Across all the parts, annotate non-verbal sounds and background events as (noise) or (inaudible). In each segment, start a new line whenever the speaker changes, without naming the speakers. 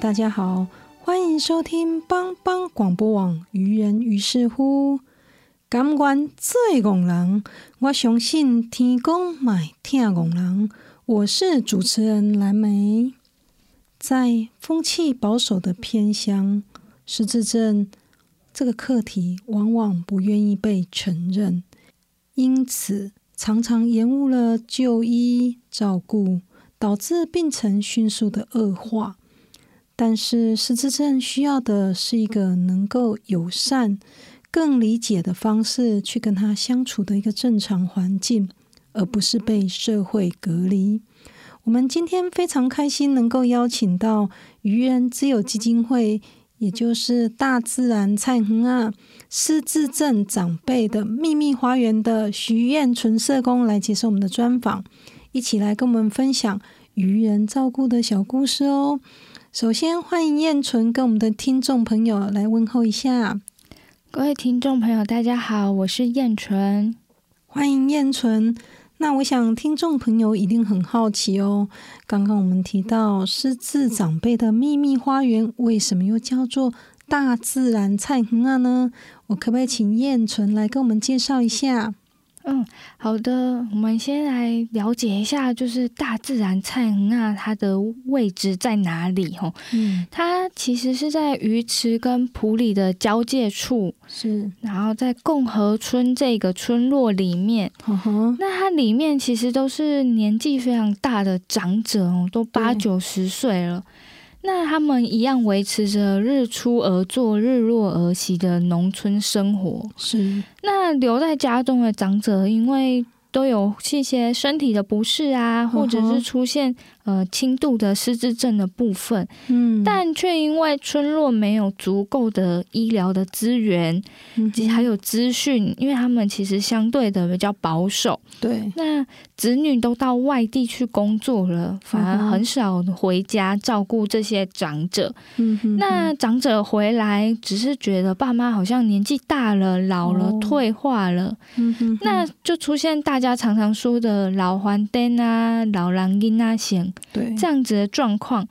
大家好，欢迎收听帮帮广播网。愚人于是乎，感官最拱人，我相信天公买听拱人。我是主持人蓝莓。在风气保守的偏乡，失智症这个课题往往不愿意被承认，因此常常延误了就医照顾，导致病程迅速的恶化。但是失智症需要的是一个能够友善、更理解的方式去跟他相处的一个正常环境，而不是被社会隔离。我们今天非常开心能够邀请到愚人之友基金会，也就是大自然菜恒啊失智症长辈的秘密花园的徐燕纯社工来接受我们的专访，一起来跟我们分享愚人照顾的小故事哦。首先，欢迎燕纯跟我们的听众朋友来问候一下。
各位听众朋友，大家好，我是燕纯。
欢迎燕纯。那我想，听众朋友一定很好奇哦。刚刚我们提到失智长辈的秘密花园，为什么又叫做大自然菜园啊呢？我可不可以请燕纯来跟我们介绍一下？
嗯，好的，我们先来了解一下，就是大自然菜园啊，它的位置在哪里？吼，嗯，它其实是在鱼池跟埔里的交界处，
是，
然后在共和村这个村落里面，那它里面其实都是年纪非常大的长者哦，都八九十岁了。那他们一样维持着日出而作、日落而息的农村生活。
是，
那留在家中的长者，因为都有一些身体的不适啊，或者是出现。呃，轻度的失智症的部分，嗯，但却因为村落没有足够的医疗的资源，以及还有资讯，因为他们其实相对的比较保守，
对，
那子女都到外地去工作了，反而很少回家照顾这些长者。嗯哼，那长者回来只是觉得爸妈好像年纪大了、老了、退化了，嗯哼，那就出现大家常常说的老黄灯啊、老狼音啊，显。
对，
这样子的状况，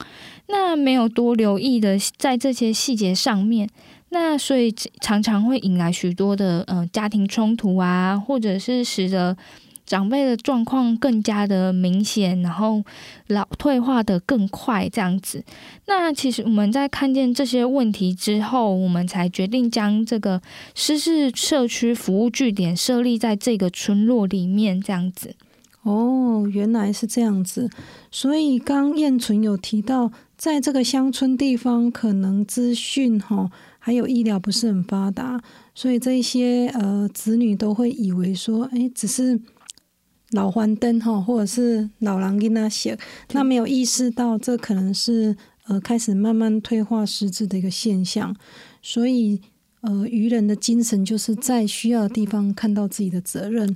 那没有多留意的在这些细节上面，那所以常常会引来许多的呃家庭冲突啊，或者是使得长辈的状况更加的明显，然后老退化的更快这样子。那其实我们在看见这些问题之后，我们才决定将这个失智社区服务据点设立在这个村落里面这样子。
哦，原来是这样子，所以刚燕纯有提到，在这个乡村地方，可能资讯哈还有医疗不是很发达，所以这些呃子女都会以为说，哎，只是老黄灯哈，或者是老狼跟他写，那没有意识到这可能是呃开始慢慢退化失智的一个现象，所以。呃，渔人的精神就是在需要的地方看到自己的责任。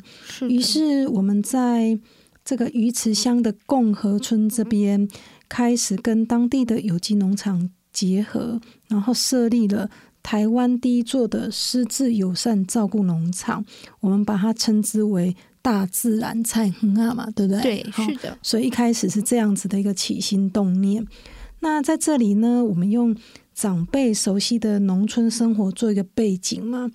于是我们在这个鱼池乡的共和村这边，开始跟当地的有机农场结合，然后设立了台湾第一座的失智友善照顾农场。我们把它称之为大自然菜很啊嘛，对不对？
对，是的。
所以一开始是这样子的一个起心动念。那在这里呢，我们用。长辈熟悉的农村生活做一个背景嘛，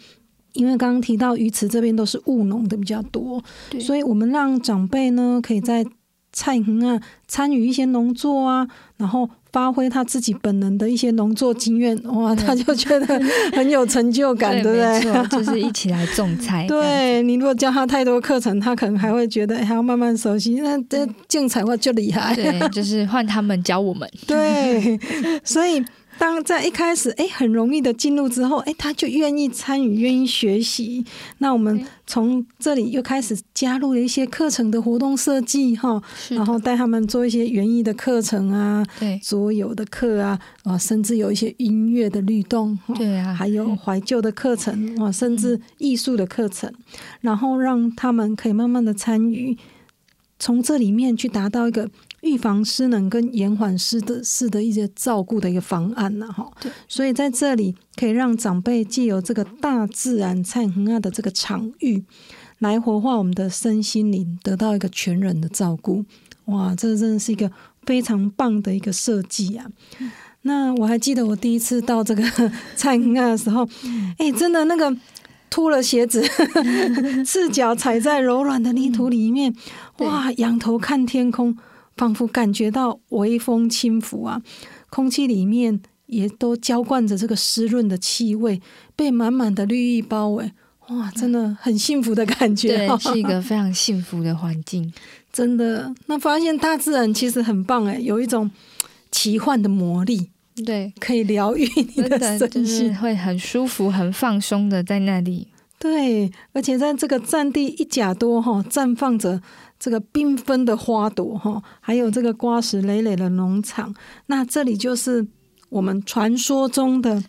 因为刚刚提到鱼池这边都是务农的比较多，所以我们让长辈呢可以在菜园啊参与一些农作啊，然后发挥他自己本能的一些农作经验，哇，他就觉得很有成就感，(laughs) 对不对？
就是一起来种菜。(laughs)
对你如果教他太多课程，他可能还会觉得哎还要慢慢熟悉。那这竞彩话就厉害，
对，就是换他们教我们。(laughs)
对，所以当在一开始，哎，很容易的进入之后，哎，他就愿意参与，愿意学习。那我们从这里又开始加入了一些课程的活动设计，哈，然后带他们做一些园艺的课程啊，
对。
桌游的课啊，啊，甚至有一些音乐的律动，哈
对啊，
还有怀旧的课程啊，甚至艺术的课程，然后让他们可以慢慢的参与，从这里面去达到一个预防失能跟延缓失的失的一些照顾的一个方案呐，哈
对。
所以在这里可以让长辈借由这个大自然灿恒啊的这个场域，来活化我们的身心灵，得到一个全人的照顾。哇，这真的是一个非常棒的一个设计啊！那我还记得我第一次到这个灿恒啊的时候，哎、真的那个脱了鞋子，赤脚踩在柔软的泥土里面，
对
哇，仰头看天空，仿佛感觉到微风轻拂啊，空气里面也都浇灌着这个湿润的气味，被满满的绿意包围。哇，真的很幸福的感觉、
对，是一个非常幸福的环境。
真的。那发现大自然其实很棒哎，有一种奇幻的魔力，
对，
可以疗愈你
真
的
的就是
身心。
会很舒服、很放松的在那里。
对，而且在这个占地一甲多哈，绽放着这个缤纷的花朵哈，还有这个瓜石累累的农场。那这里就是我们传说中的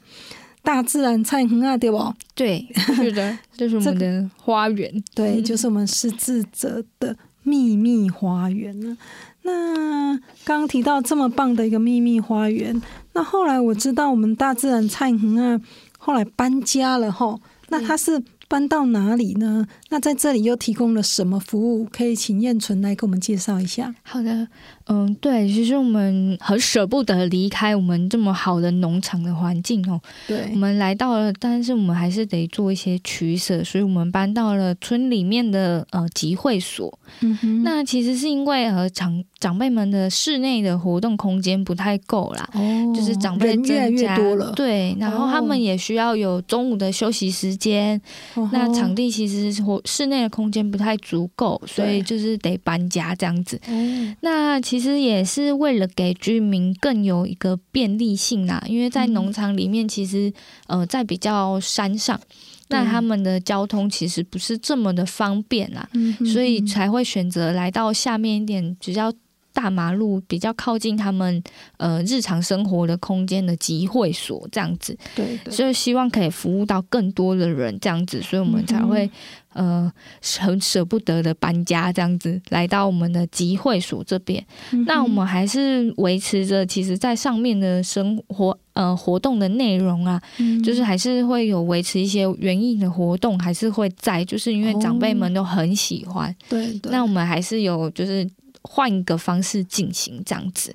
大自然菜园啊，对不？
对，是的，(laughs) 这是我们的花园。
对，就是我们失智者的秘密花园呢。那刚刚提到这么棒的一个秘密花园，那后来我知道我们大自然菜园啊，后来搬家了哈。那它是搬到哪里呢？那在这里又提供了什么服务？可以请燕纯来给我们介绍一下。
好的，嗯，对，其实我们很舍不得离开我们这么好的农场的环境哦。
对
我们来到了，但是我们还是得做一些取舍，所以我们搬到了村里面的呃集会所。
嗯哼，
那其实是因为和长长辈们的室内的活动空间不太够啦。
哦，
就是长辈
人越来
增加
越多了，
对，然后他
哦
们也需要有中午的休息时间，
哦。
那场地其实是室内的空间不太足够，所以就是得搬家这样子。
哦。
那其实也是为了给居民更有一个便利性啦，因为在
嗯。
农场里面，其实呃在比较山上，那他们的交通其实不是这么的方便啦，
嗯
所以才会选择来到下面一点比较大马路、比较靠近他们呃日常生活的空间的集会所这样子。
对对，
所以希望可以服务到更多的人，这样子，所以我们才会、呃很舍不得的搬家，这样子来到我们的集会所这边。
嗯
那我们还是维持着，其实在上面的生活呃活动的内容啊，
嗯
就是还是会有维持一些园艺的活动，还是会在，就是因为长辈们都很喜欢，
对对，
那我们还是有就是。换一个方式进行这样子，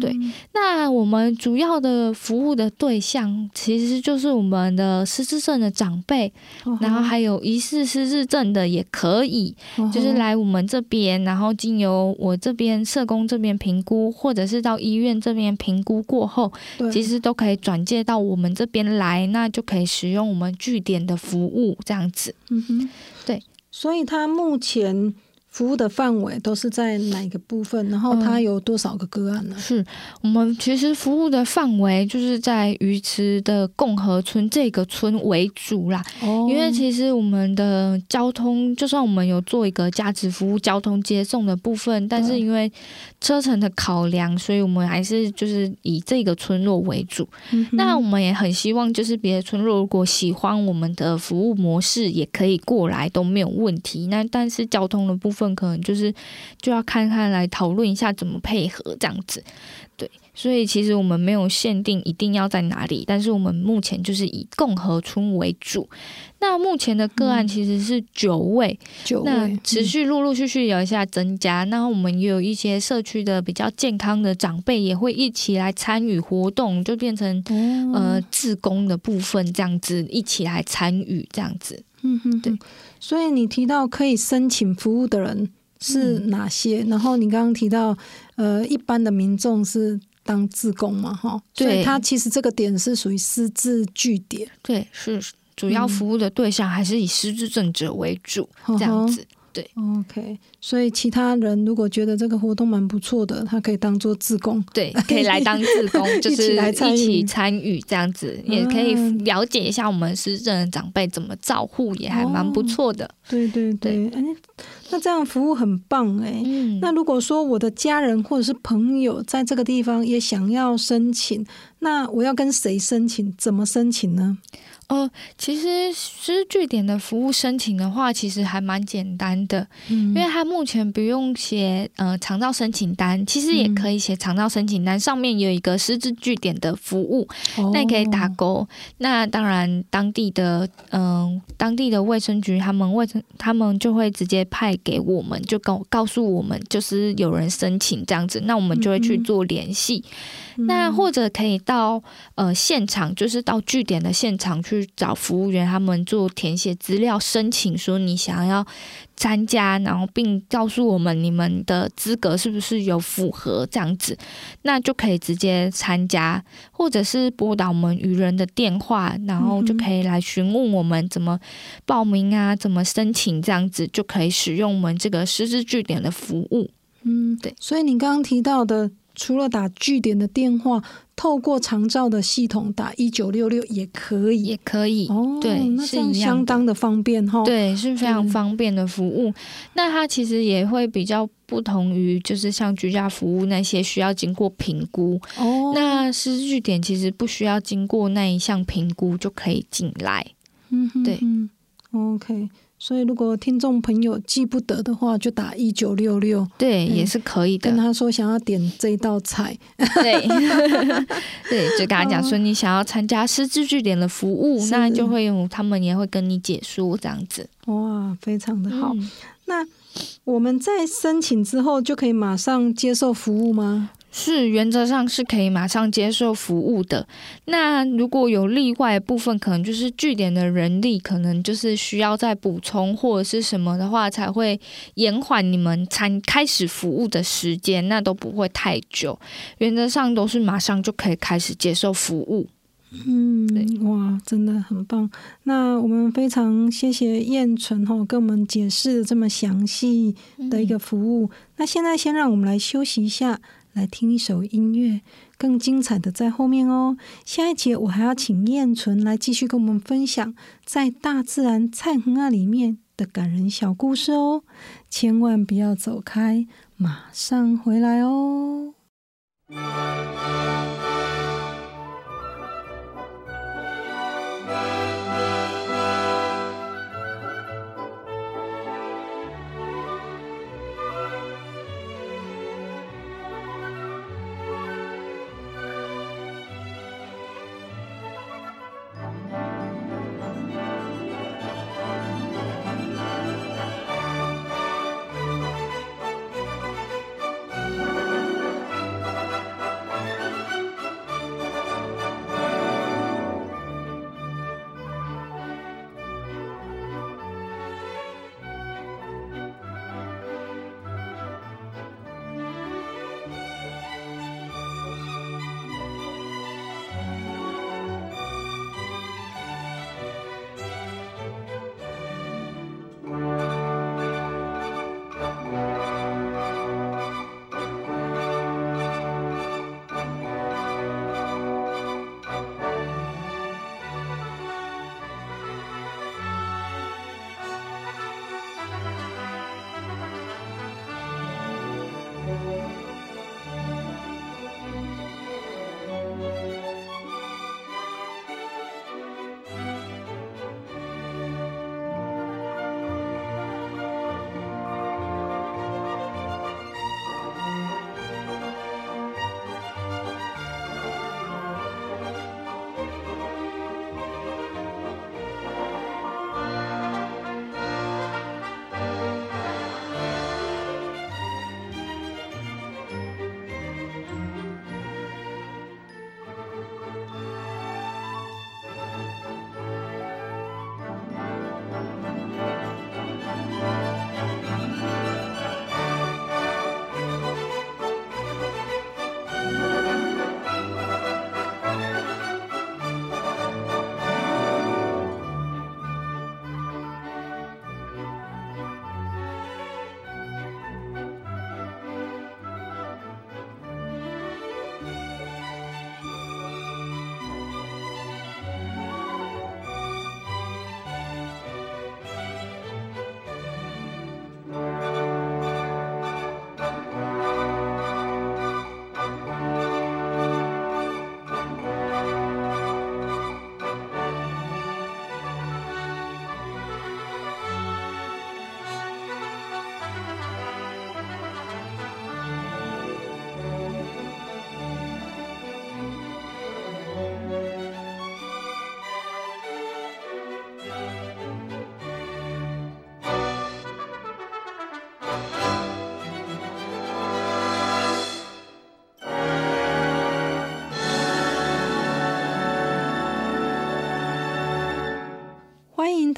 对。
嗯
那我们主要的服务的对象其实就是我们的失智症的长辈，
哦。
然后还有疑似失智症的也可以，
哦。
就是来我们这边，然后经由我这边社工这边评估，或者是到医院这边评估过后，其实都可以转介到我们这边来，那就可以使用我们据点的服务这样子。
嗯哼，
对，
所以他目前服务的范围都是在哪个部分？然后它
嗯
有多少个个案呢？
是我们其实服务的范围就是在鱼池的共和村这个村为主啦，
哦
因为其实我们的交通，就算我们有做一个价值服务交通接送的部分，但是因为车程的考量，所以我们还是就是以这个村落为主。
嗯
那我们也很希望，就是别的村落如果喜欢我们的服务模式，也可以过来都没有问题。那但是交通的部分，可能就是就要看看来讨论一下怎么配合这样子。对，所以其实我们没有限定一定要在哪里，但是我们目前就是以共和村为主。那目前的个案其实是九位，
九
那
位
持续陆陆续续有一下增加，那我们也有一些社区的比较健康的长辈也会一起来参与活动，就变成
嗯
呃志工的部分这样子一起来参与这样子。
嗯哼，
对。
所以你提到可以申请服务的人是哪些？然后你刚刚提到，呃，一般的民众是当自工嘛，哈，所以他其实这个点是属于私自据点，
对，是主要服务的对象还是以失智症者为主，这样子。对
，OK，所以其他人如果觉得这个活动蛮不错的，他可以当做自工，
对，可以来当自工，(laughs) 就是一起参与这样子，也可以了解一下我们失智的长辈怎么照护，也还蛮不错的。
对对对，哎，那这样服务很棒哎。嗯，那如果说我的家人或者是朋友在这个地方也想要申请，那我要跟谁申请？怎么申请呢？
呃，其实失据点的服务申请的话，其实还蛮简单的，因为他目前不用写呃长照申请单，其实也可以写长照申请单，上面有一个师资据点的服务，那也可以打勾。那当然，当地的嗯，当地的卫生局他们卫生他们就会直接派给我们，就告告诉我们就是有人申请这样子，那我们就会去做联系。那或者可以到呃现场，就是到据点的现场去。找服务员，他们做填写资料申请，说你想要参加，然后并告诉我们你们的资格是不是有符合这样子，那就可以直接参加，或者是拨打我们愚人的电话，然后就可以来询问我们怎么报名啊，怎么申请，这样子就可以使用我们这个师资据点的服务。
嗯，对。所以你刚刚提到的。除了打据点的电话，透过长照的系统打一九六六也可以，
也可以哦。对那，是
相当的方便哈。
对，是非常方便的服务。那它其实也会比较不同于，就是像居家服务那些需要经过评估。哦。那失据点其实不需要经过那一项评估就可以进来。嗯，对。
OK。所以，如果听众朋友记不得的话，就打一九六六，
对，也是可以的。
跟他说想要点这一道菜，
对，(laughs) (laughs) 对，就跟他讲说你想要参加失智据点的服务，那就会用他们也会跟你解说这样子。
哇，非常的好。那我们在申请之后就可以马上接受服务吗？
是，原则上是可以马上接受服务的。那如果有例外部分，可能就是据点的人力，可能就是需要再补充或者是什么的话，才会延缓你们参开始服务的时间，那都不会太久。原则上都是马上就可以开始接受服务。
嗯，哇，真的很棒。那我们非常谢谢燕纯哈，跟我们解释这么详细的一个服务。那现在先让我们来休息一下。来听一首音乐，更精彩的在后面哦。下一节我还要请燕纯来继续跟我们分享在大自然菜恒啊里面的感人小故事哦。千万不要走开，马上回来哦。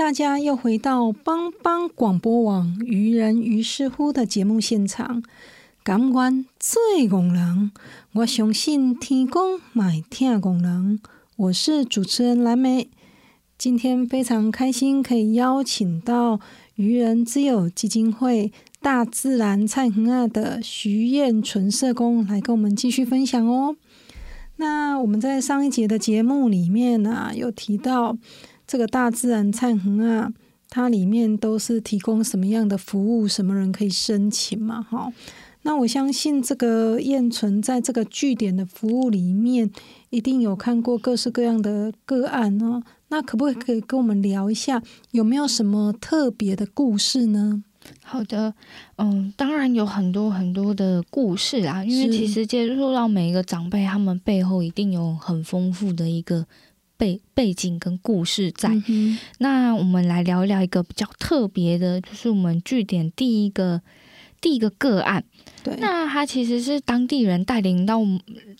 大家又回到帮帮广播网愚人于是乎的节目现场。感官最拱人，我相信天公买听拱人。我是主持人蓝莓，今天非常开心可以邀请到愚人之友基金会大自然菜恒啊的徐燕纯社工来跟我们继续分享哦。那我们在上一节的节目里面呢，有提到这个大自然灿恒啊，它里面都是提供什么样的服务，什么人可以申请嘛？哈，那我相信这个燕存在这个据点的服务里面，一定有看过各式各样的个案哦。那可不可以跟我们聊一下，有没有什么特别的故事呢？
好的，嗯，当然有很多很多的故事啊，因为其实接触到每一个长辈，他们背后一定有很丰富的一个背背景跟故事在。那我们来聊一聊一个比较特别的，就是我们据点第一个第一个个案。
对，
那他其实是当地人带领到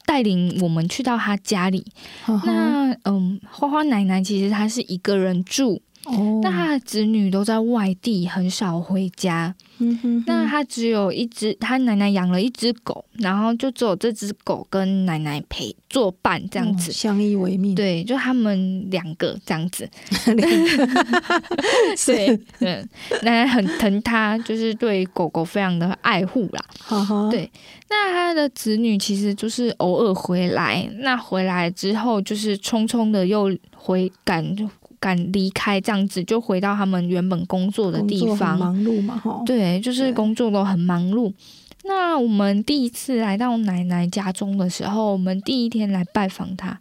带领我们去到他家里。那嗯，花花奶奶其实她是一个人住。那他的子女都在外地，很少回家。那他只有一只，他奶奶养了一只狗，然后就只有这只狗跟奶奶陪作伴这样子，
相依为命。
对，就他们两个这样子。(laughs)
对，
对，奶奶很疼他，就是对狗狗非常的爱护啦。对，那他的子女其实就是偶尔回来，那回来之后就是匆匆的又回赶。敢离开这样子，就回到他们原本工作的地方，
忙碌嘛，哈。
对，就是工作都很忙碌。那我们第一次来到奶奶家中的时候，我们第一天来拜访她，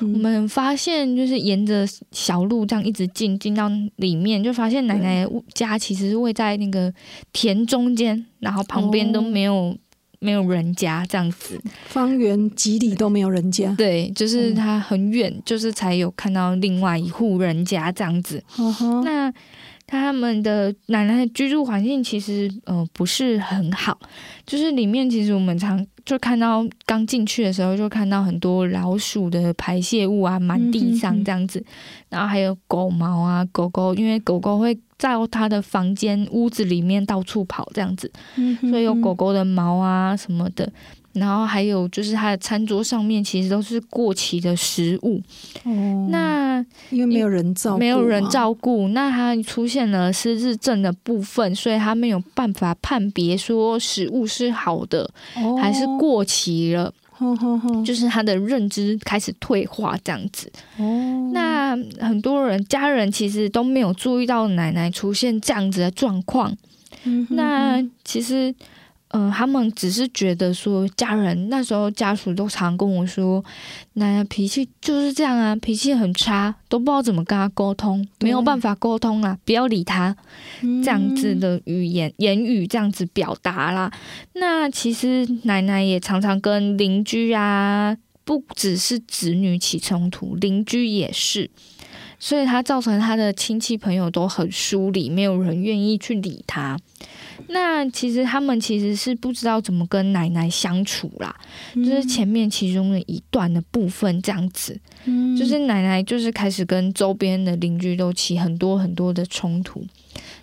我们发现就是沿着小路这样一直进，进到里面，就发现奶奶家其实是位在那个田中间，然后旁边都没有。没有人家这样子，
方圆几里都没有人家。
对，就是他很远，就是才有看到另外一户人家这样子。那他们的奶奶的居住环境其实呃不是很好，就是里面其实我们常就看到刚进去的时候就看到很多老鼠的排泄物啊满地上这样子，然后还有狗毛啊狗狗，因为狗狗会。在它的房间、屋子里面到处跑这样子，所以有狗狗的毛啊什么的，然后还有就是他的餐桌上面其实都是过期的食物。
哦，
那
因为没有人照，
没有人照顾，那他出现了失智症的部分，所以他没有办法判别说食物是好的还是过期了。就是他的认知开始退化这样子。哦，那很多人家人其实都没有注意到奶奶出现这样子的状况。嗯，那其实。嗯，他们只是觉得说，家人那时候家属都常跟我说，奶奶脾气就是这样啊，脾气很差，都不知道怎么跟他沟通，没有办法沟通啦，不要理他，这样子的语言言语这样子表达啦。那其实奶奶也常常跟邻居啊，不只是子女起冲突，邻居也是，所以他造成他的亲戚朋友都很疏离，没有人愿意去理他。那其实他们其实是不知道怎么跟奶奶相处啦，就是前面其中的一段的部分这样子，就是奶奶就是开始跟周边的邻居都起很多很多的冲突。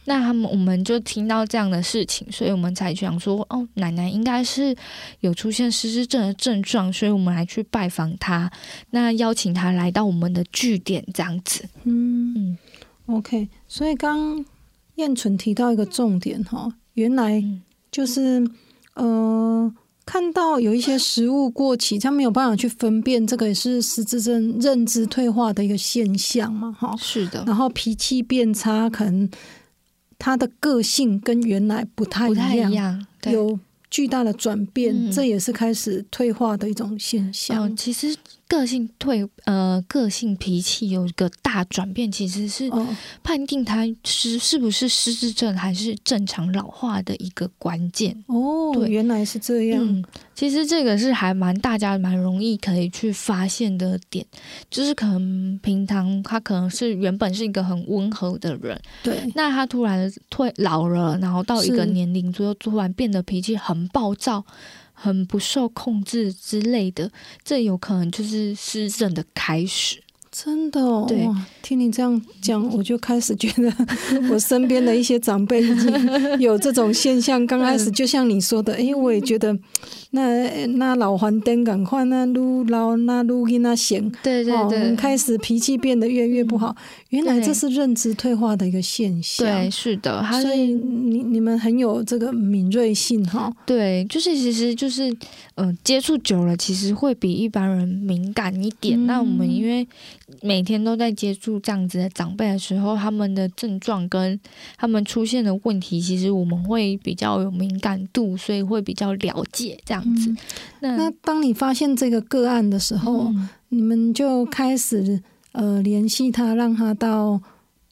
那他们我们就听到这样的事情，所以我们才想说，哦，奶奶应该是有出现失智症的症状，所以我们来去拜访她，那邀请她来到我们的据点这样子。
嗯嗯，OK，所以刚燕纯提到一个重点哈。原来就是呃，看到有一些食物过期，他没有办法去分辨，这个也是失智症认知退化的一个现象嘛，哈。
是的。
然后脾气变差，可能他的个性跟原来不太
不太一样，
有巨大的转变，这也是开始退化的一种现象。
其实。个性退呃，个性脾气有一个大转变，其实是判定他是是不是失智症还是正常老化的一个关键
哦。对，原来是这样。
其实这个是还蛮大家蛮容易可以去发现的点，就是可能平常他可能是原本是一个很温和的人，
对，
那他突然退老了，然后到一个年龄左右，突然变得脾气很暴躁。很不受控制之类的，这有可能就是失症的开始。
真的哦，
对
哇听你这样讲，我就开始觉得 (laughs) 我身边的一些长辈已经有这种现象。刚开始就像你说的，哎、我也觉得那那老还灯赶快那撸老那撸给那行。
对对
开始脾气变得越来越不好，原来这是认知退化的一个现象。
对，是的，他
所以你你们很有这个敏锐性哈。
对，就是其实就是嗯、呃接触久了，其实会比一般人敏感一点。那我们
嗯
因为每天都在接触这样子的长辈的时候，他们的症状跟他们出现的问题，其实我们会比较有敏感度，所以会比较了解这样子。
嗯
那
那当你发现这个个案的时候，
嗯
你们就开始呃联系他，让他到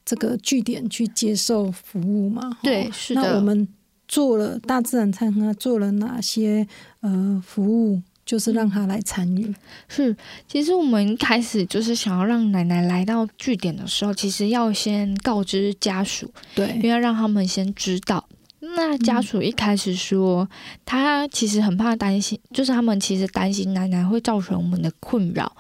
这个据点去接受服务嘛？
对
哦
是的
那我们做了大自然餐厅做了哪些呃服务，就是让他来参与？
是，其实我们一开始就是想要让奶奶来到据点的时候，其实要先告知家属，对因为，要让他们先知道。那家属一开始说，他其实很怕担心，就是他们其实担心奶奶会造成我们的困扰，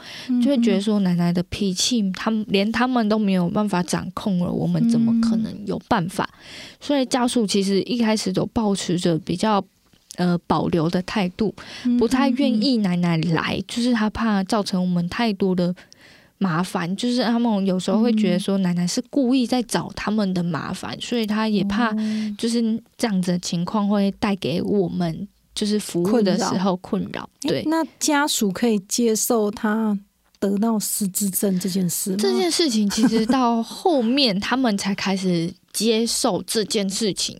就会觉得说奶奶的脾气，他们连他们都没有办法掌控了，我们怎么可能有办法？所以家属其实一开始都保持着比较。呃，保留的态度，
嗯
不太愿意奶奶来，就是他怕造成我们太多的麻烦，就是他们有时候会觉得说奶奶是故意在找他们的麻烦，所以他也怕
哦
就是这样子的情况会带给我们就是服务的时候困扰。对，
那家属可以接受他得到失智症这件事吗？
这件事情其实到后面他们才开始接受这件事情，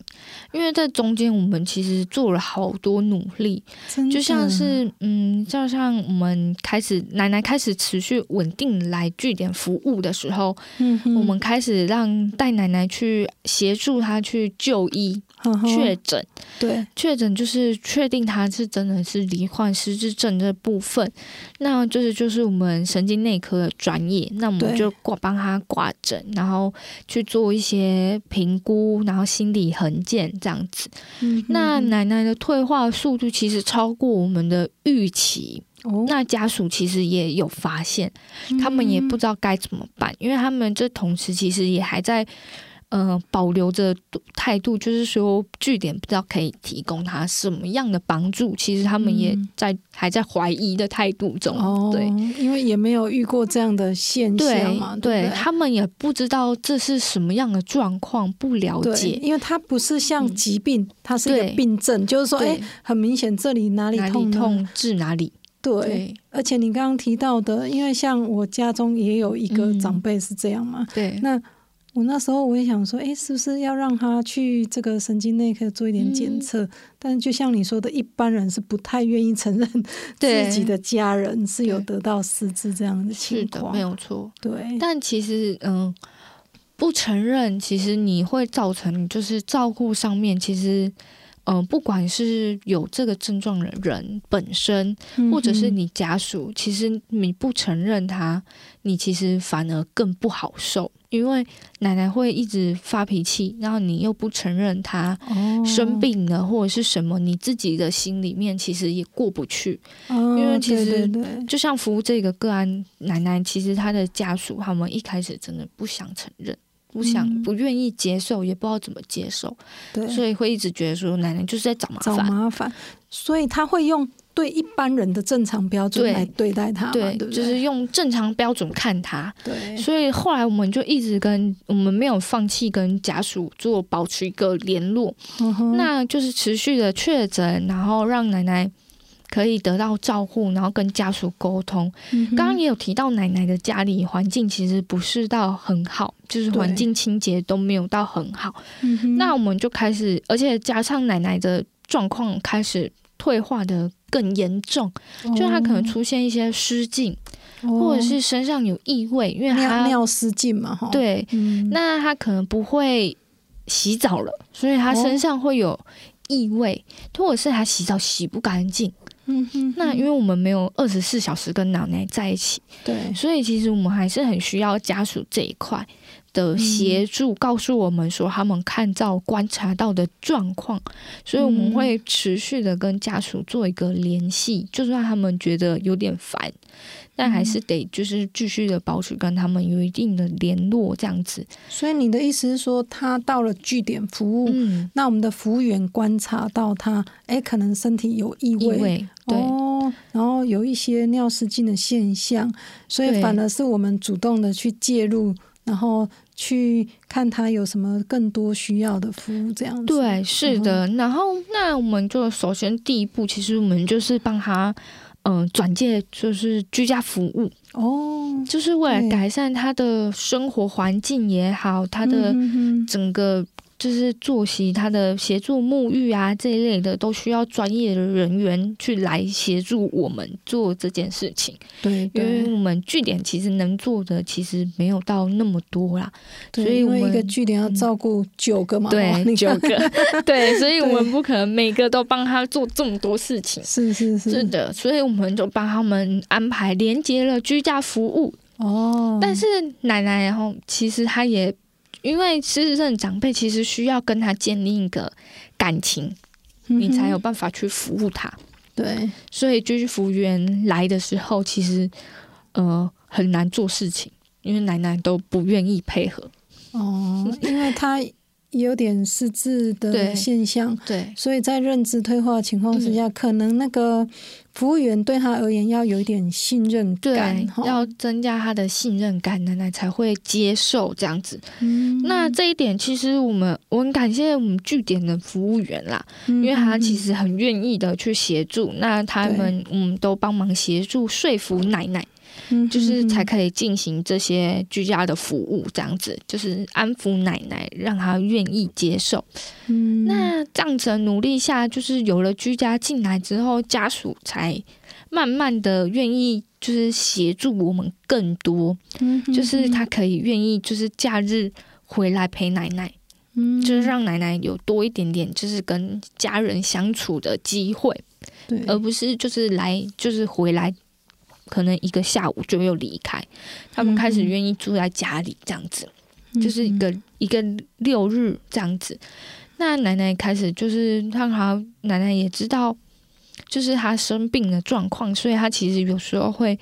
因为在中间我们其实做了好多努力，就像是嗯，就像我们开始奶奶开始持续稳定来据点服务的时候，
嗯
我们开始让带奶奶去协助她去就医确诊。
对
确诊就是确定他是真的是罹患失智症这部分，那就是就是我们神经内科的专业，那我们就挂帮他挂诊，然后去做一些评估，然后心理横见这样子。
嗯
那奶奶的退化速度其实超过我们的预期，
哦
那家属其实也有发现，他们也不知道该怎么办，因为他们这同时其实也还在。呃，保留着态度，就是说据点不知道可以提供他什么样的帮助，其实他们也
嗯。
在、还在怀疑的态度中，
哦，
对
因为也没有遇过这样的现象嘛，对
他们也不知道这是什么样的状况，不了，解
因为它不是像
嗯
疾病，它是一个病症，就是说，
对
哎，很明显这里哪里痛
痛治哪里，
对，
对
而且你刚刚提到的，因为像我家中也有一个
嗯
长辈是这样嘛，
对
那我那时候我也想说，哎，是不是要让他去这个神经内科做一点检测？
嗯
但就像你说的，一般人是不太愿意承认 (laughs) 自己的家人是有得到失智这样的
是的，
情况。
没有错。
对，
但其实，嗯，不承认，其实你会造成就是照顾上面，其实，嗯，不管是有这个症状的人本身，或者是
嗯
你家属，其实你不承认他，你其实反而更不好受，因为奶奶会一直发脾气，然后你又不承认他。生，病了或者是什么，你自己的心里面其实也过不去。
哦
因为其实就像服务这个个案奶奶，其实她的家属他们一开始真的不想承认，不想、
嗯。
不愿意接受，也不知道怎么接受，
对，
所以会一直觉得说奶奶就是在找麻烦。
找
烦。
麻烦，所以他会用对一般人的正常标准来对待他，
对，
对对？
就是用正常标准看他，
对，
所以后来我们就一直跟我们没有放弃跟家属做保持一个联络，那就是持续的确诊，然后让奶奶可以得到照顾，然后跟家属沟通。刚刚也有提到，奶奶的家里环境其实不是到很好，就是环境清洁都没有到很好。那我们就开始，而且加上奶奶的状况开始退化的更严重，就是她可能出现一些失禁，
哦。
或者是身上有异味，因为
尿
她
尿失禁嘛，哈，，
对，
嗯，
那她可能不会洗澡了，所以她
哦。
身上会有异味，或者是她洗澡洗不干净。
嗯哼，
那因为我们没有二十四小时跟奶奶在一起，
对，
所以其实我们还是很需要家属这一块的协助，告诉我们说他们看到、观察到的状况，所以我们会持续的跟家属做一个联系，就算他们觉得有点烦，但还是得就是继续的保持跟他们有一定的联络，这样子。
所以你的意思是说，他到了据点服务，
嗯，
那我们的服务员观察到他，哎，可能身体有异味，
异味对。
哦，然后有一些尿失禁的现象，所以反而是我们主动的去介入，然后去看他有什么更多需要的服务，这样子。
对，是的。然后，那我们就首先第一步，其实我们就是帮他，嗯、转介就是居家服务，
哦，
就是为了改善他的生活环境也好，他的整个就是作息，他的协助沐浴啊这一类的，都需要专业的人员去来协助我们做这件事情。
对
因为我们据点其实能做的其实没有到那么多啦，所以我
们一个据点要照顾九个嘛，哦
对，九个，(laughs) 对，所以我们不可能每个都帮他做这么多事情。
是是是，
是的，所以我们就帮他们安排连接了居家服务。
哦，
但是奶奶，然后其实她也因为失智症长辈，其实需要跟他建立一个感情，
嗯
你才有办法去服务他。
对
所以就是服务员来的时候，其实呃很难做事情，因为奶奶都不愿意配合。
哦，(laughs) 因为他有点失智的现象，
对
所以在认知退化的情况之下，可能那个服务员对他而言要有一点信任
对
感，，哈
要增加他的信任感，奶奶才会接受这样子。
嗯
那这一点，其实我们我很感谢我们据点的服务员啦，
因
因为他其实很愿意的去协助。那他们嗯都帮忙协助说服奶奶，就是才可以进行这些居家的服务，这样子就是安抚奶奶，让她愿意接受。
嗯
那这样子的努力下，就是有了居家进来之后，家属才慢慢的愿意就是协助我们更多，
嗯
就是他可以愿意就是假日回来陪奶奶，
嗯
就是让奶奶有多一点点就是跟家人相处的机会，
对
而不是就是来就是回来。可能一个下午就又离开，他们开始愿意住在家里这样子。就是一个一个六日这样子。那奶奶开始就是让她奶奶也知道，就是她生病的状况，所以她其实有时候会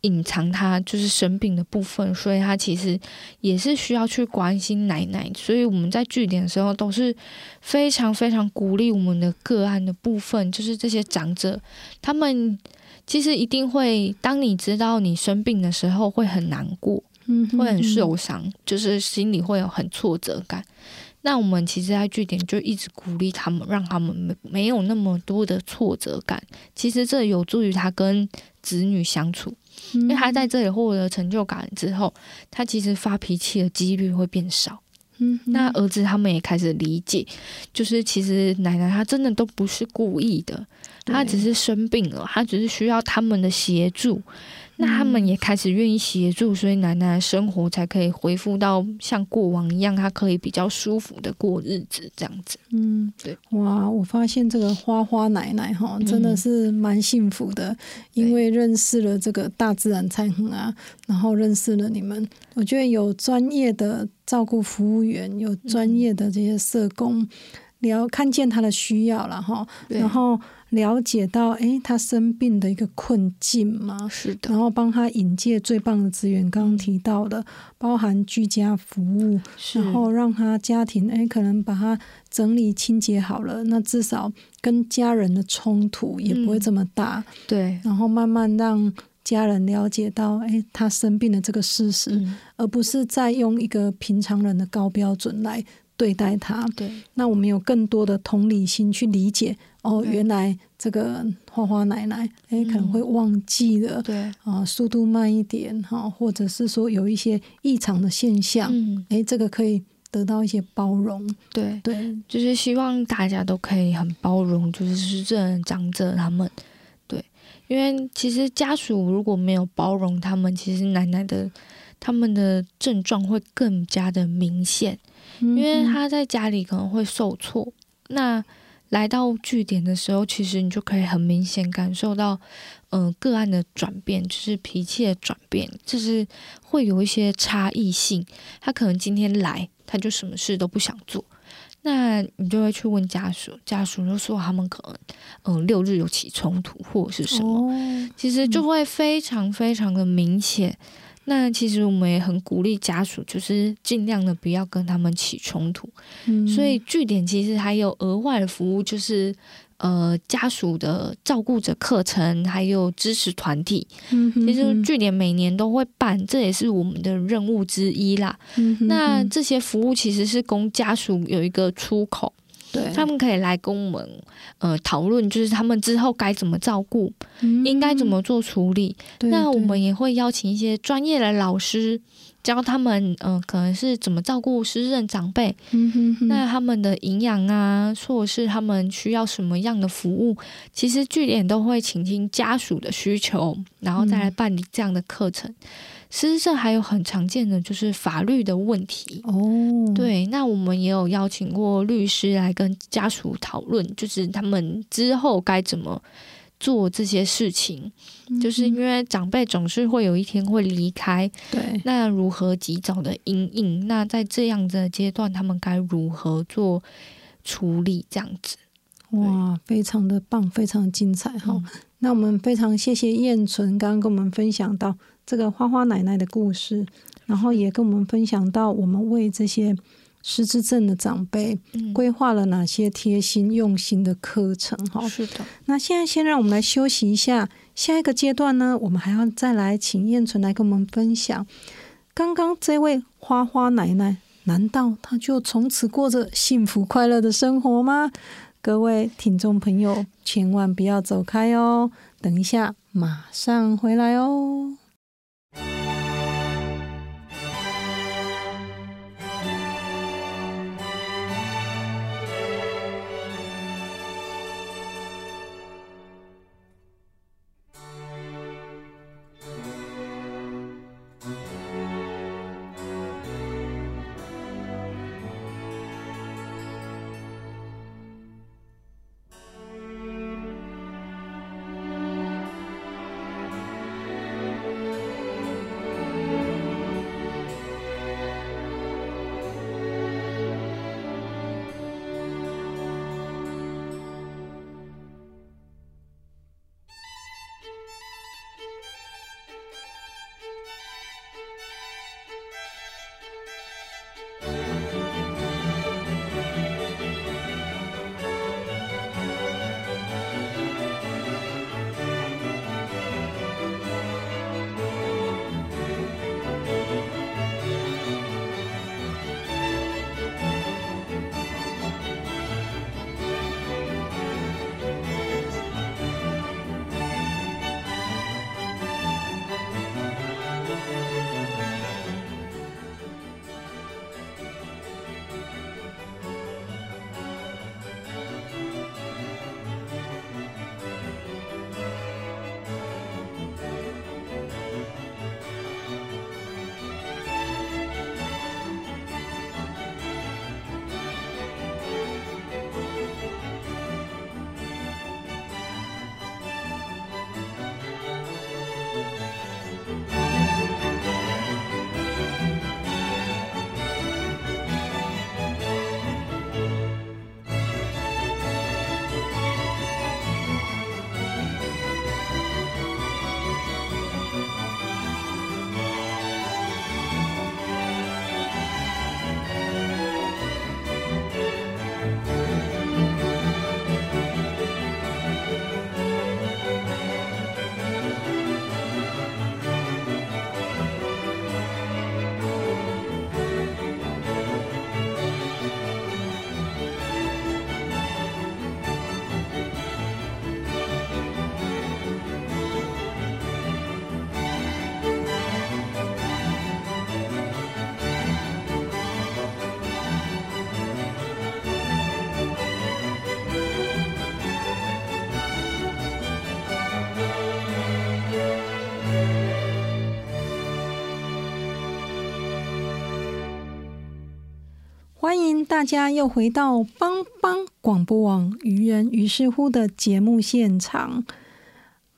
隐藏她就是生病的部分，所以她其实也是需要去关心奶奶。所以我们在据点的时候都是非常非常鼓励我们的个案的部分，就是这些长者他们。其实一定会，当你知道你生病的时候，会很难过，
嗯
会很受伤，就是心里会有很挫折感。那我们其实，在据点就一直鼓励他们，让他们没没有那么多的挫折感。其实这有助于他跟子女相处，因为他在这里获得成就感之后，他其实发脾气的几率会变少。
嗯
那儿子他们也开始理解，就是其实奶奶她真的都不是故意的，她只是生病了，他只是需要他们的协助。那他们也开始愿意协助，所以奶奶的生活才可以恢复到像过往一样，她可以比较舒服的过日子，这样子。
嗯，
对，
哇，我发现这个花花奶奶哈，真的
嗯
是蛮幸福的，因为认识了这个大自然彩虹啊，然后认识了你们。我觉得有专业的照顾服务员，有专业的这些社工，了看见他的需要了哈，然后了解到诶他生病的一个困境嘛，
是的，
然后帮他引介最棒的资源，刚刚提到的，包含居家服务，然后让他家庭哎，可能把他整理清洁好了，那至少跟家人的冲突也不会这么大。
对，
然后慢慢让家人了解到，哎，他生病的这个事实，
嗯，
而不是再用一个平常人的高标准来对待他。
对，
那我们有更多的同理心去理解，哦，原来这个花花奶奶，哎，可能会忘记了。
对，
啊，速度慢一点哈，或者是说有一些异常的现象，
嗯，
哎、这个可以得到一些包容。
对，
对，
就是希望大家都可以很包容，就是失智的长者他们，对，因为其实家属如果没有包容他们，其实奶奶的他们的症状会更加的明显，
因
因为他在家里可能会受挫，那来到据点的时候，其实你就可以很明显感受到，嗯、个案的转变，就是脾气的转变，就是会有一些差异性。他可能今天来，他就什么事都不想做。那你就会去问家属，家属就说他们可能嗯六日有起冲突或者是什么，
哦，
其实就会非常非常的明显。那其实我们也很鼓励家属，就是尽量的不要跟他们起冲突。
嗯
所以据点其实还有额外的服务，就是呃家属的照顾者课程，还有支持团体。
嗯哼
其实
哼
据点每年都会办，这也是我们的任务之一啦。
嗯哼哼
那这些服务其实是供家属有一个出口，
对
他们可以来跟我们呃讨论，就是他们之后该怎么照顾，应该怎么做处理。那我们也会邀请一些专业的老师。教他们，嗯、可能是怎么照顾失智长辈，
嗯哼哼
那他们的营养啊，或者是他们需要什么样的服务，其实据点都会倾听家属的需求，然后再来办理这样的课程。失智症还有很常见的就是法律的问题，
哦，
对，那我们也有邀请过律师来跟家属讨论，就是他们之后该怎么做这些事情，
嗯
就是因为长辈总是会有一天会离开，
对
那如何及早的应应？那在这样的阶段，他们该如何做处理？这样子，
哇，非常的棒，非常精彩哈。
嗯
那我们非常谢谢燕纯刚刚跟我们分享到这个花花奶奶的故事，然后也跟我们分享到我们为这些失智症的长辈
嗯，
规划了哪些贴心用心的课程哈。
是的，
那现在先让我们来休息一下，下一个阶段呢，我们还要再来请燕纯来跟我们分享，刚刚这位花花奶奶，难道她就从此过着幸福快乐的生活吗？各位听众朋友，千万不要走开哦，等一下马上回来哦。欢迎大家又回到帮帮广播网愚人于是乎的节目现场。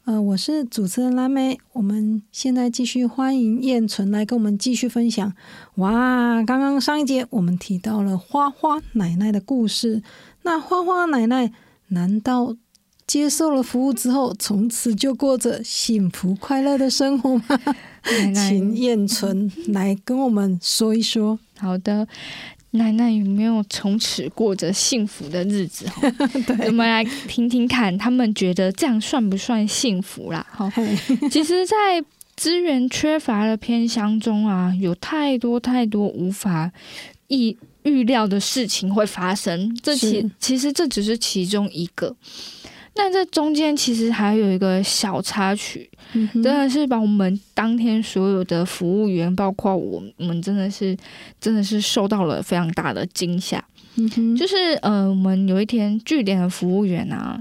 呃，我是主持人蓝莓，我们现在继续欢迎燕纯来跟我们继续分享。哇，刚刚上一节我们提到了花花奶奶的故事，那花花奶奶难道接受了服务之后，从此就过着幸福快乐的生活吗？(laughs)
奶奶
请燕纯来跟我们说一说。
好的，奶奶有没有从此过着幸福的日子？哈，(laughs) 我们来听听看，他们觉得这样算不算幸福啦？哈，(laughs) 其实，在资源缺乏的偏乡中啊，有太多太多无法预预料的事情会发生。这其其实这只是其中一个。那这中间其实还有一个小插曲，
嗯
真的是把我们当天所有的服务员，包括我我们，真的是真的是受到了非常大的惊吓。
嗯，
就是呃，我们有一天据点的服务员啊，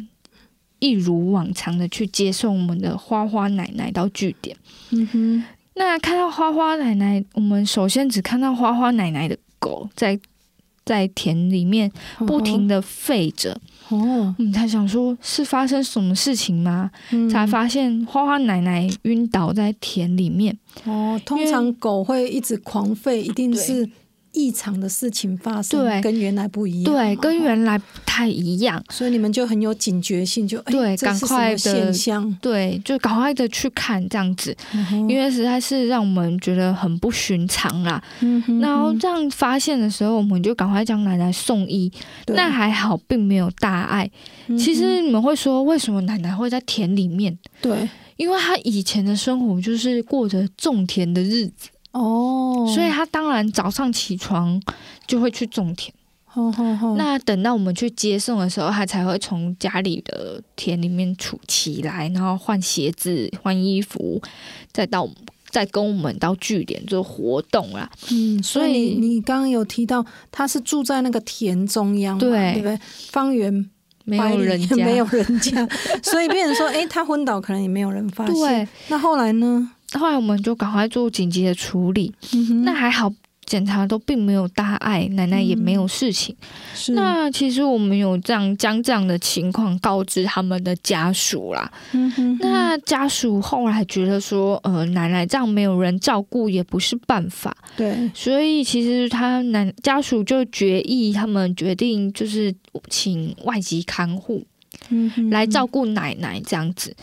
一如往常的去接送我们的花花奶奶到据点。
嗯哼，
那看到花花奶奶，我们首先只看到花花奶奶的狗在在田里面不停的吠着，
哦，
我们才想说是发生什么事情吗？
嗯。
才发现花花奶奶晕倒在田里面。
哦，通常狗会一直狂吠，一定是异常的事情发生，
对
跟原来不一样。
对，跟
哦
原来不太一样。
所以你们就很有警觉性，就哎
对赶快的
现象，
对，就赶快的去看这样子，
因
因为实在是让我们觉得很不寻常啦。然后这样发现的时候，我们就赶快将奶奶送医。那还好，并没有大碍。其实你们会说，为什么奶奶会在田里面？
对
因为她以前的生活就是过着种田的日子，
哦，
所以他当然早上起床就会去种田。那等到我们去接送的时候，他才会从家里的田里面出起来，然后换鞋子、换衣服，再到再跟我们到据点做活动啦。
嗯，所以你你刚刚有提到他是住在那个田中央嘛，
对
对不对？方圆
没有人家，(laughs)
没有人家，所以变成说，哎，他昏倒可能也没有人发现。
对。
那后来呢？
后来我们就赶快做紧急的处理。
嗯
那还好，检查都并没有大碍，奶奶也没有事情。
是
那其实我们有这样将这样的情况告知他们的家属啦。
嗯哼
那家属后来觉得说，呃，奶奶这样没有人照顾也不是办法，
对，
所以其实他奶家属就决议，他们决定就是请外籍看护来照顾奶奶这样子。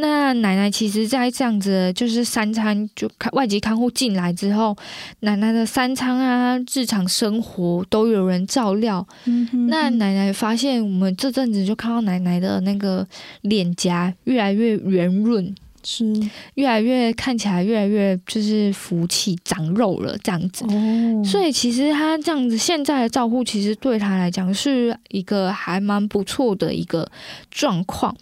那奶奶其实，在这样子就是三餐就看外籍看护进来之后，奶奶的三餐啊，日常生活都有人照料。那奶奶发现，我们这阵子就看到奶奶的那个脸颊越来越圆润，
是
越来越看起来越来越就是福气长肉了这样子。
哦，
所以其实他这样子现在的照顾，其实对他来讲是一个还蛮不错的一个状况。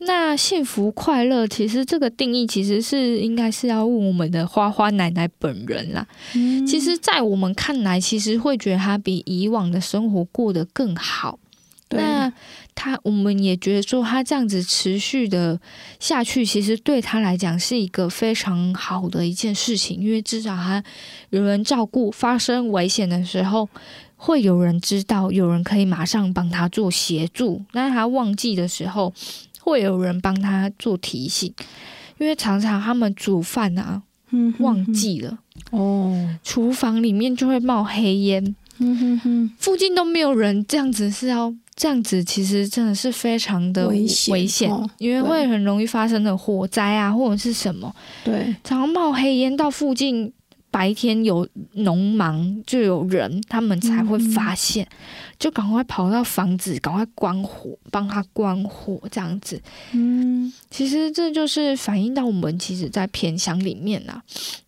那幸福快乐，其实这个定义其实是应该是要问我们的花花奶奶本人啦。
嗯
其实，在我们看来，其实会觉得他比以往的生活过得更好。那他，我们也觉得说，他这样子持续的下去，其实对他来讲是一个非常好的一件事情，因为至少他有人照顾，发生危险的时候，会有人知道，有人可以马上帮他做协助。那他忘记的时候，会有人帮他做提醒，因为常常他们煮饭啊忘记了，
哦，
厨房里面就会冒黑烟，
嗯哼哼，
附近都没有人，这样子是要这样子，其实真的是非常的
危险
危险
哦
因为会很容易发生的火灾啊，或者是什么，
对，
常常冒黑烟到附近。白天有农忙，就有人，他们才会发现，就赶快跑到房子，赶快关火，帮他关火，这样子。
嗯，
其实这就是反映到我们其实，在偏乡里面啊，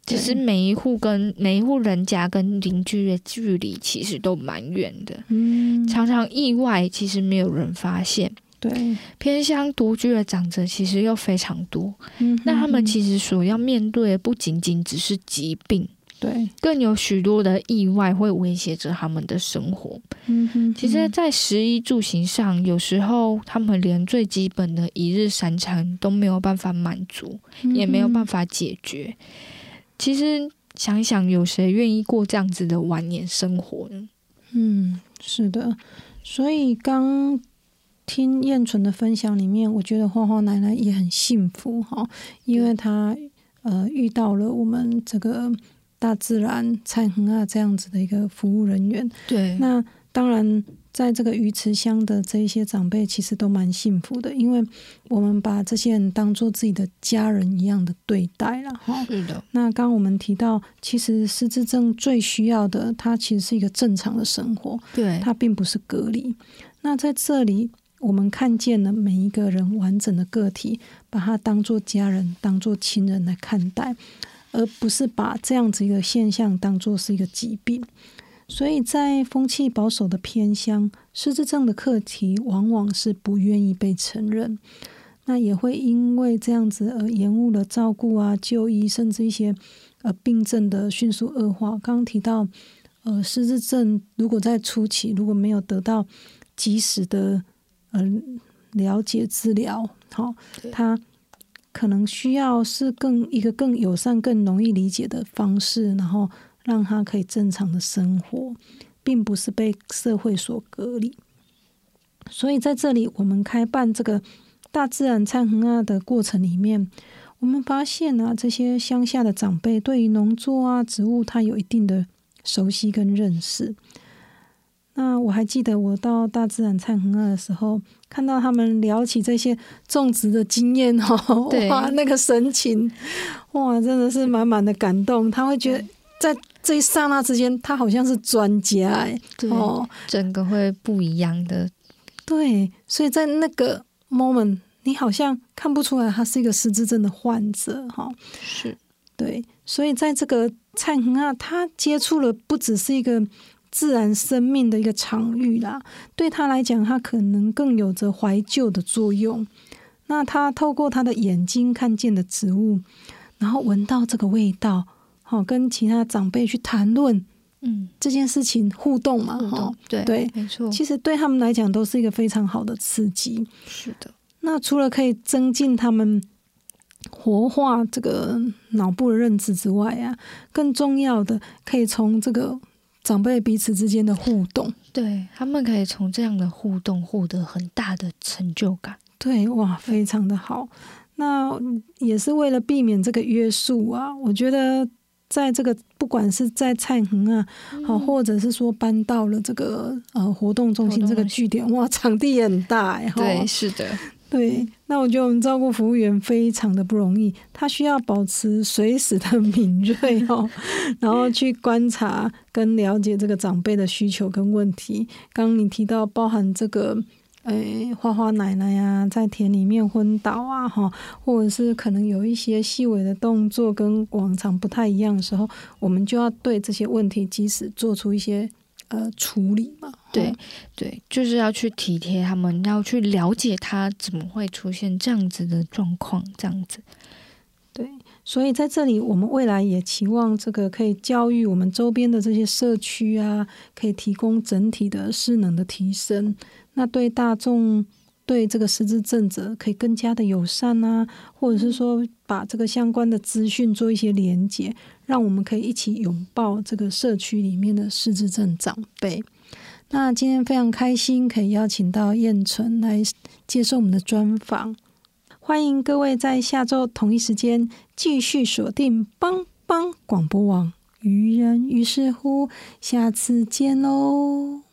其
对
实每一户跟每一户人家跟邻居的距离其实都蛮远的，
嗯，
常常意外其实没有人发现。
对，
偏乡独居的长者其实又非常多，
嗯
那他们其实所要面对的不仅仅只是疾病，
对，
更有许多的意外会威胁着他们的生活。
嗯哼，
其实，在食衣住行上，有时候他们连最基本的一日三餐都没有办法满足，也没有办
法，
解决。其实想想，有谁愿意过这样子的晚年生活呢？
嗯，是的，所以刚听燕纯的分享里面，我觉得花花奶奶也很幸福哈，因为她呃遇到了我们这个大自然蔡恒啊这样子的一个服务人员。
对，
那当然。在这个鱼池乡的这一些长辈，其实都蛮幸福的，因为我们把这些人当做自己的家人一样的对待了。哈，
是的。
那刚刚我们提到，其实失智症最需要的，它其实是一个正常的生活，
对，
它并不是隔离。那在这里，我们看见了每一个人完整的个体，把他当做家人、当做亲人来看待，而不是把这样子一个现象当做是一个疾病。所以在风气保守的偏乡，失智症的课题往往是不愿意被承认，那也会因为这样子而延误了照顾啊、就医，甚至一些呃病症的迅速恶化。刚刚提到，呃，失智症如果在初期如果没有得到及时的呃了解治疗，好，他可能需要是更一个更友善、更容易理解的方式，然后。让他可以正常的生活，并不是被社会所隔离。所以在这里，我们开办这个大自然参衡啊的过程里面，我们发现啊，这些乡下的长辈对于农作啊、植物，他有一定的熟悉跟认识。那我还记得我到大自然参衡啊的时候，看到他们聊起这些种植的经验哦，(laughs) 哇，那个神情，哇，真的是满满的感动。他会觉得在这一刹那之间，他好像是专家哎，
哦，整个会不一样的。
对，所以在那个 moment，你好像看不出来他是一个失智症的患者哈。
是，
对，所以在这个蔡恒啊，他接触了不只是一个自然生命的一个场域啦，对他来讲，他可能更有着怀旧的作用。那他透过他的眼睛看见的植物，然后闻到这个味道。好，跟其他长辈去谈论，嗯，这件事情互动嘛，哈，
对
对，
没错。
其实对他们来讲都是一个非常好的刺激。
是的。
那除了可以增进他们活化这个脑部的认知之外啊，更重要的可以从这个长辈彼此之间的互动，
对他们可以从这样的互动获得很大的成就感。
对，哇，非常的好。那也是为了避免这个约束啊，我觉得。在这个不管是在蔡恒啊，好，或者是说搬到了这个呃活动中心这个据点，哇，场地也很大哎，
对，是的，
对。那我觉得我们照顾服务员非常的不容易，他需要保持随时的敏锐哦，然后去观察跟了解这个长辈的需求跟问题。刚刚你提到包含这个。诶，花花奶奶呀，在田里面昏倒啊，哈，或者是可能有一些细微的动作跟往常不太一样的时候，我们就要对这些问题及时做出一些呃处理嘛。
对对，就是要去体贴他们，要去了解他怎么会出现这样子的状况，这样子。
对，所以在这里，我们未来也期望这个可以教育我们周边的这些社区啊，可以提供整体的势能的提升。那对大众，对这个失智症者可以更加的友善啊，或者是说把这个相关的资讯做一些连接，让我们可以一起拥抱这个社区里面的失智症长辈。那今天非常开心可以邀请到燕纯来接受我们的专访，欢迎各位在下周同一时间继续锁定帮帮广播网，愚人于是乎，下次见喽。